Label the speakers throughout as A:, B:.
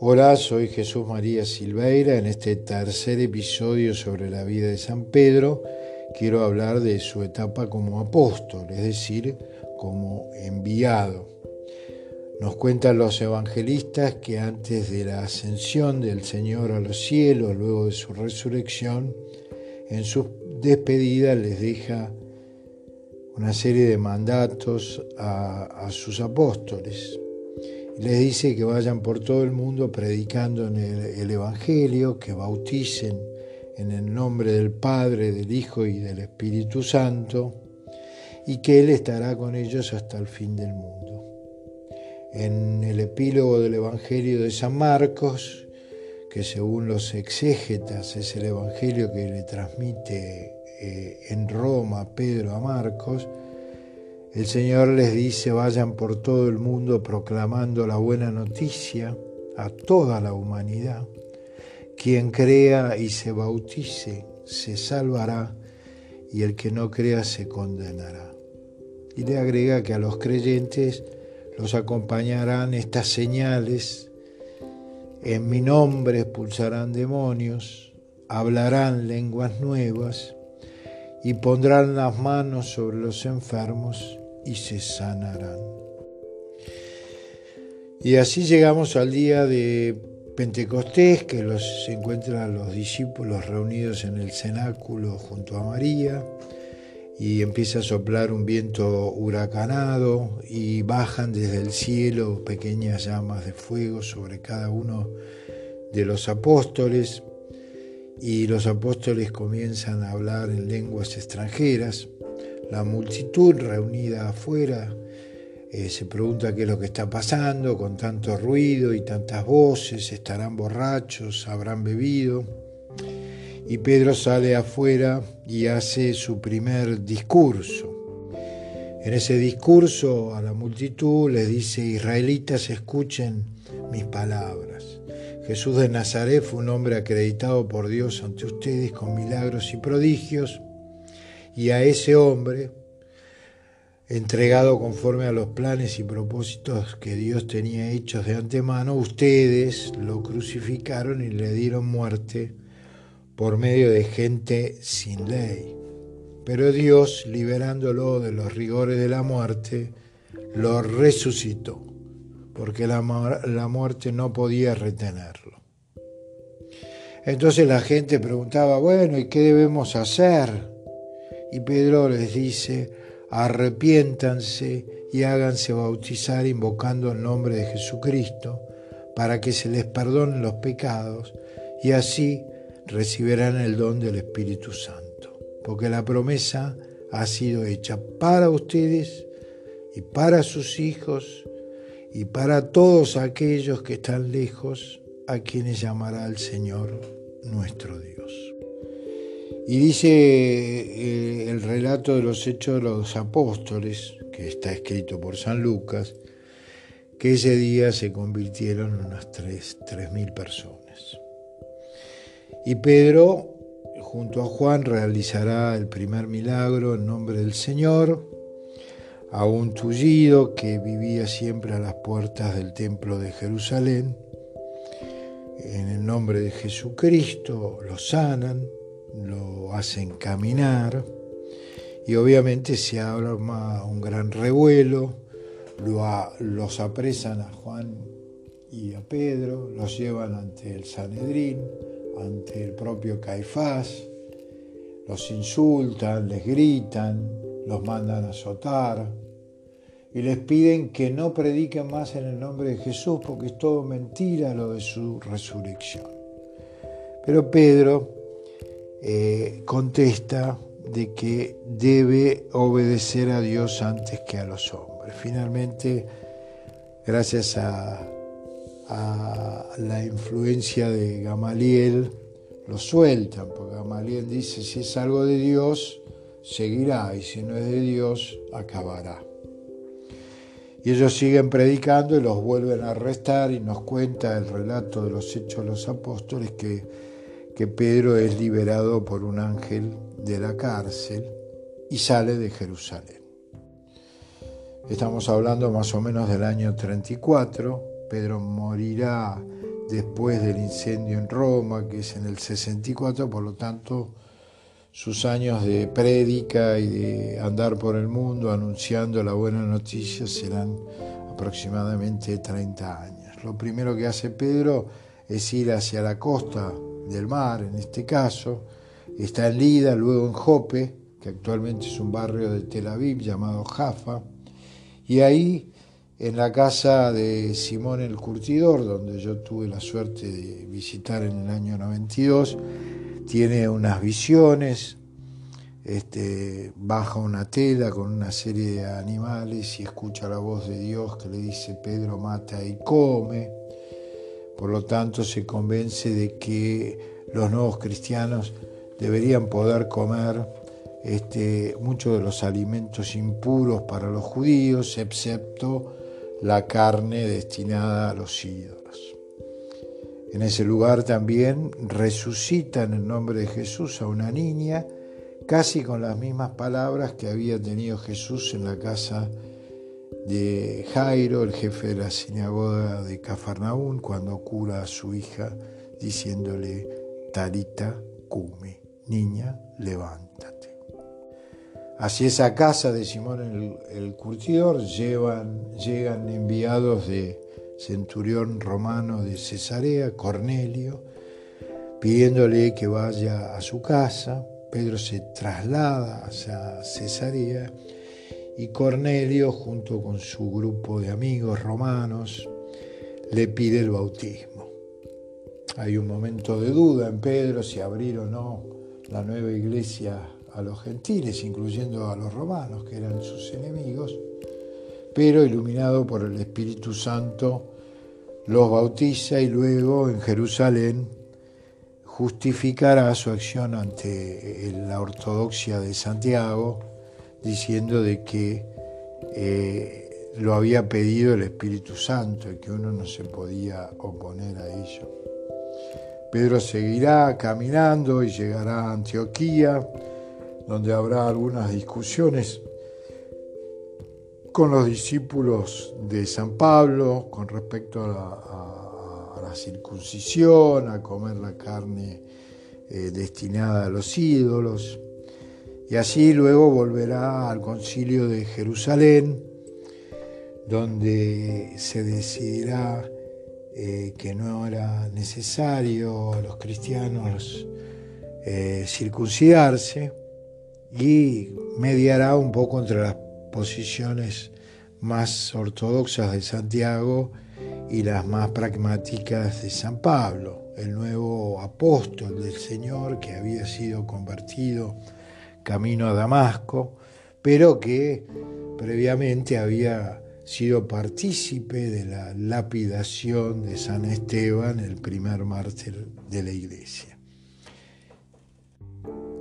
A: Hola, soy Jesús María Silveira. En este tercer episodio sobre la vida de San Pedro quiero hablar de su etapa como apóstol, es decir, como enviado. Nos cuentan los evangelistas que antes de la ascensión del Señor a los cielos, luego de su resurrección, en su despedida les deja una serie de mandatos a, sus apóstoles les dice que vayan por todo el mundo predicando en el, Evangelio, que bauticen en el nombre del Padre, del Hijo y del Espíritu Santo, y que Él estará con ellos hasta el fin del mundo. En el epílogo del Evangelio de San Marcos, que según los exégetas es el Evangelio que le transmite eh, en Roma Pedro a Marcos, el Señor les dice, vayan por todo el mundo proclamando la buena noticia a toda la humanidad. Quien crea y se bautice se salvará y el que no crea se condenará. Y le agrega que a los creyentes los acompañarán estas señales. En mi nombre expulsarán demonios, hablarán lenguas nuevas y pondrán las manos sobre los enfermos y se sanarán. Y así llegamos al día de Pentecostés, que los, se encuentran los discípulos reunidos en el cenáculo junto a María, y empieza a soplar un viento huracanado y bajan desde el cielo pequeñas llamas de fuego sobre cada uno de los apóstoles y los apóstoles comienzan a hablar en lenguas extranjeras la multitud reunida afuera eh, se pregunta qué es lo que está pasando con tanto ruido y tantas voces, estarán borrachos, habrán bebido. Y Pedro sale afuera y hace su primer discurso. En ese discurso a la multitud les dice, israelitas, escuchen mis palabras. Jesús de Nazaret fue un hombre acreditado por Dios ante ustedes con milagros y prodigios y a ese hombre, entregado conforme a los planes y propósitos que Dios tenía hechos de antemano, ustedes lo crucificaron y le dieron muerte por medio de gente sin ley. Pero Dios, liberándolo de los rigores de la muerte, lo resucitó, porque la, muerte no podía retenerlo. Entonces la gente preguntaba, bueno, ¿y qué debemos hacer? Y Pedro les dice, arrepiéntanse y háganse bautizar invocando el nombre de Jesucristo para que se les perdonen los pecados y así recibirán el don del Espíritu Santo. Porque la promesa ha sido hecha para ustedes y para sus hijos y para todos aquellos que están lejos, a quienes llamará el Señor nuestro Dios. Y dice eh, el relato de los hechos de los apóstoles, que está escrito por San Lucas, que ese día se convirtieron en unas tres mil personas. Y Pedro, junto a Juan, realizará el primer milagro en nombre del Señor a un tullido que vivía siempre a las puertas del templo de Jerusalén. En el nombre de Jesucristo lo sanan lo hacen caminar y obviamente se arma un gran revuelo, los apresan a Juan y a Pedro, los llevan ante el Sanedrín, ante el propio Caifás, los insultan, les gritan, los mandan a azotar y les piden que no prediquen más en el nombre de Jesús porque es todo mentira lo de su resurrección. Pero Pedro eh, contesta de que debe obedecer a Dios antes que a los hombres. Finalmente, gracias a, la influencia de Gamaliel, lo sueltan, porque Gamaliel dice, si es algo de Dios, seguirá, y si no es de Dios, acabará. Y ellos siguen predicando y los vuelven a arrestar y nos cuenta el relato de los hechos de los apóstoles que que Pedro es liberado por un ángel de la cárcel y sale de Jerusalén. Estamos hablando más o menos del año 34. Pedro morirá después del incendio en Roma, que es en el 64, por lo tanto sus años de prédica y de andar por el mundo anunciando la buena noticia serán aproximadamente 30 años. Lo primero que hace Pedro es ir hacia la costa del mar, en este caso, está en Lida, luego en Jope, que actualmente es un barrio de Tel Aviv llamado Jaffa, y ahí en la casa de Simón el Curtidor, donde yo tuve la suerte de visitar en el año 92, tiene unas visiones, este, baja una tela con una serie de animales y escucha la voz de Dios que le dice Pedro mata y come. Por lo tanto se convence de que los nuevos cristianos deberían poder comer este, muchos de los alimentos impuros para los judíos, excepto la carne destinada a los ídolos. En ese lugar también resucita en el nombre de Jesús a una niña, casi con las mismas palabras que había tenido Jesús en la casa de Jairo, el jefe de la sinagoga de Cafarnaún, cuando cura a su hija diciéndole, Tarita Cumi, niña, levántate. Hacia esa casa de Simón el, curtidor llegan enviados de centurión romano de Cesarea, Cornelio, pidiéndole que vaya a su casa. Pedro se traslada hacia Cesarea y Cornelio, junto con su grupo de amigos romanos, le pide el bautismo. Hay un momento de duda en Pedro si abrir o no la nueva iglesia a los gentiles, incluyendo a los romanos, que eran sus enemigos, pero iluminado por el Espíritu Santo, los bautiza y luego en Jerusalén justificará su acción ante la ortodoxia de Santiago, diciendo de que eh, lo había pedido el Espíritu Santo y que uno no se podía oponer a ello. Pedro seguirá caminando y llegará a Antioquía, donde habrá algunas discusiones con los discípulos de San Pablo con respecto a la, circuncisión, a comer la carne eh, destinada a los ídolos. Y así luego volverá al concilio de Jerusalén, donde se decidirá eh, que no era necesario a los cristianos eh, circuncidarse y mediará un poco entre las posiciones más ortodoxas de Santiago y las más pragmáticas de San Pablo, el nuevo apóstol del Señor que había sido convertido camino a Damasco, pero que previamente había sido partícipe de la lapidación de San Esteban, el primer mártir de la iglesia.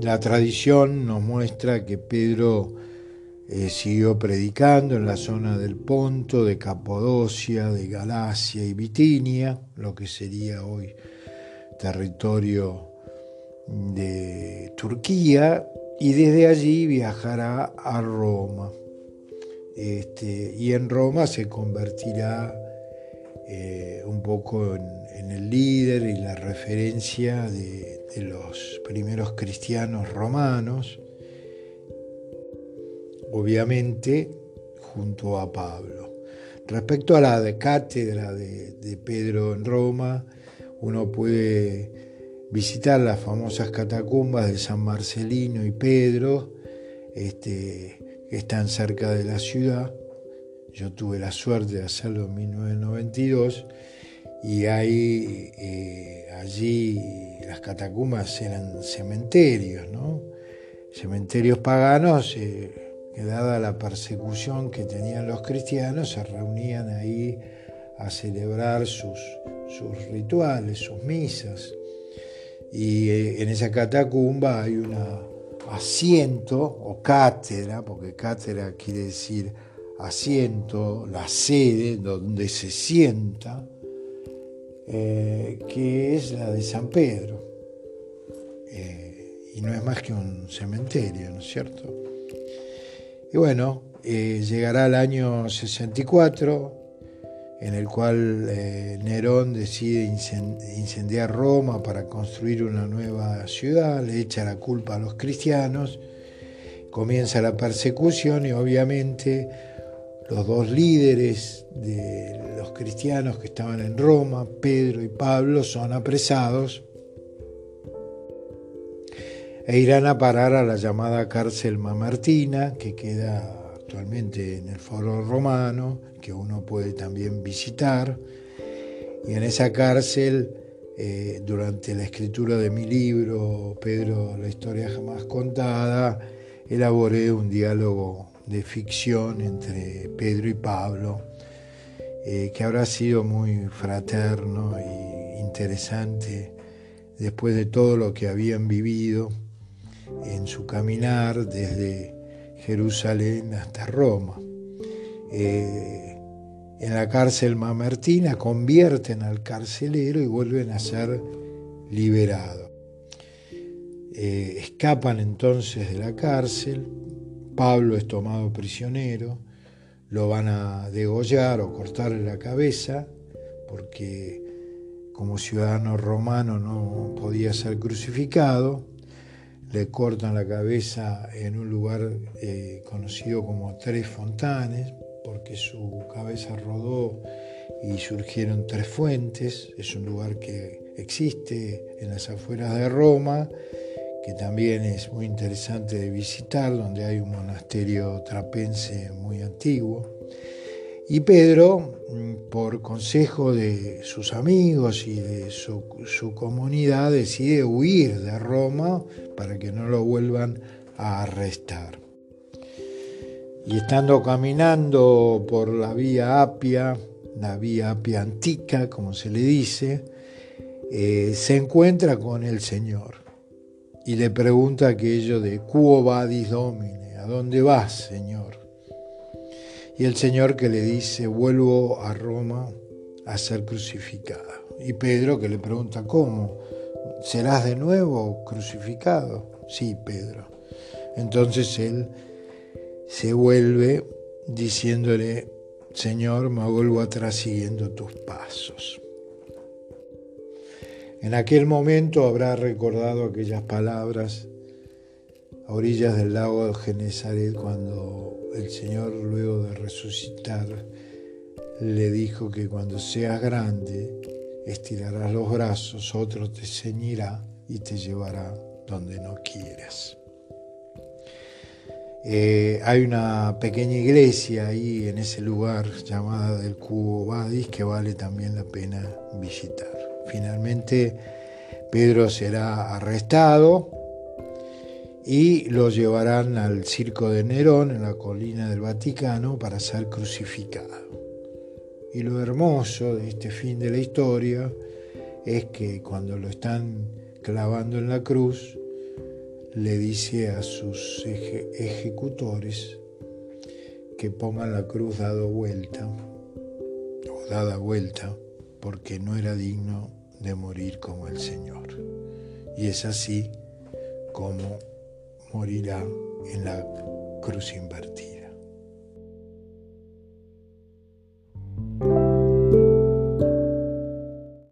A: La tradición nos muestra que Pedro eh, siguió predicando en la zona del Ponto, de Capodocia, de Galacia y Bitinia, lo que sería hoy territorio de Turquía, y desde allí viajará a Roma. Este, y en Roma se convertirá eh, un poco en, el líder y la referencia de, los primeros cristianos romanos, obviamente junto a Pablo. Respecto a la cátedra de, Pedro en Roma, uno puede visitar las famosas catacumbas de San Marcelino y Pedro, este, que están cerca de la ciudad yo tuve la suerte de hacerlo en 1992 y ahí, eh, allí las catacumbas eran cementerios, ¿no? Cementerios paganos, eh, que dada la persecución que tenían los cristianos, se reunían ahí a celebrar sus, sus rituales, sus misas. Y eh, en esa catacumba hay un asiento o cátedra, porque cátedra quiere decir asiento, la sede donde se sienta, eh, que es la de San Pedro. Eh, y no es más que un cementerio, ¿no es cierto? Y bueno, eh, llegará el año 64, en el cual eh, Nerón decide incendiar Roma para construir una nueva ciudad, le echa la culpa a los cristianos, comienza la persecución y obviamente los dos líderes de los cristianos que estaban en Roma, Pedro y Pablo, son apresados e irán a parar a la llamada cárcel Mamertina, que queda actualmente en el Foro Romano, que uno puede también visitar. Y en esa cárcel, eh, durante la escritura de mi libro, Pedro, la historia jamás contada, elaboré un diálogo de ficción entre Pedro y Pablo, eh, que habrá sido muy fraterno e interesante después de todo lo que habían vivido en su caminar desde Jerusalén hasta Roma. Eh, en la cárcel mamertina convierten al carcelero y vuelven a ser liberados. Eh, escapan entonces de la cárcel, Pablo es tomado prisionero, lo van a degollar o cortarle la cabeza, porque como ciudadano romano no podía ser crucificado, le cortan la cabeza en un lugar eh, conocido como Tres Fontanes, porque su cabeza rodó y surgieron tres fuentes. Es un lugar que existe en las afueras de Roma, que también es muy interesante de visitar, donde hay un monasterio trapense muy antiguo. Y Pedro, mm, por consejo de sus amigos y de su, comunidad, decide huir de Roma para que no lo vuelvan a arrestar. Y estando caminando por la vía Apia, la vía Apia antica, como se le dice, eh, se encuentra con el Señor y le pregunta aquello de Quo vadis Domine? ¿A dónde vas, Señor? Y el Señor que le dice, vuelvo a Roma a ser crucificada. Y Pedro que le pregunta, ¿cómo? ¿Serás de nuevo crucificado? Sí, Pedro. Entonces él se vuelve diciéndole, Señor, me vuelvo atrás siguiendo tus pasos. En aquel momento habrá recordado aquellas palabras a orillas del lago de Genezaret cuando el Señor luego de resucitar le dijo que cuando seas grande estirarás los brazos, otro te ceñirá y te llevará donde no quieras. Eh, hay una pequeña iglesia ahí en ese lugar llamada del Cubo Badis que vale también la pena visitar. Finalmente Pedro será arrestado y lo llevarán al circo de Nerón en la colina del Vaticano para ser crucificado. Y lo hermoso de este fin de la historia es que cuando lo están clavando en la cruz, le dice a sus ejecutores que pongan la cruz dado vuelta o dada vuelta porque no era digno de morir como el Señor. Y es así como morirá en la cruz invertida.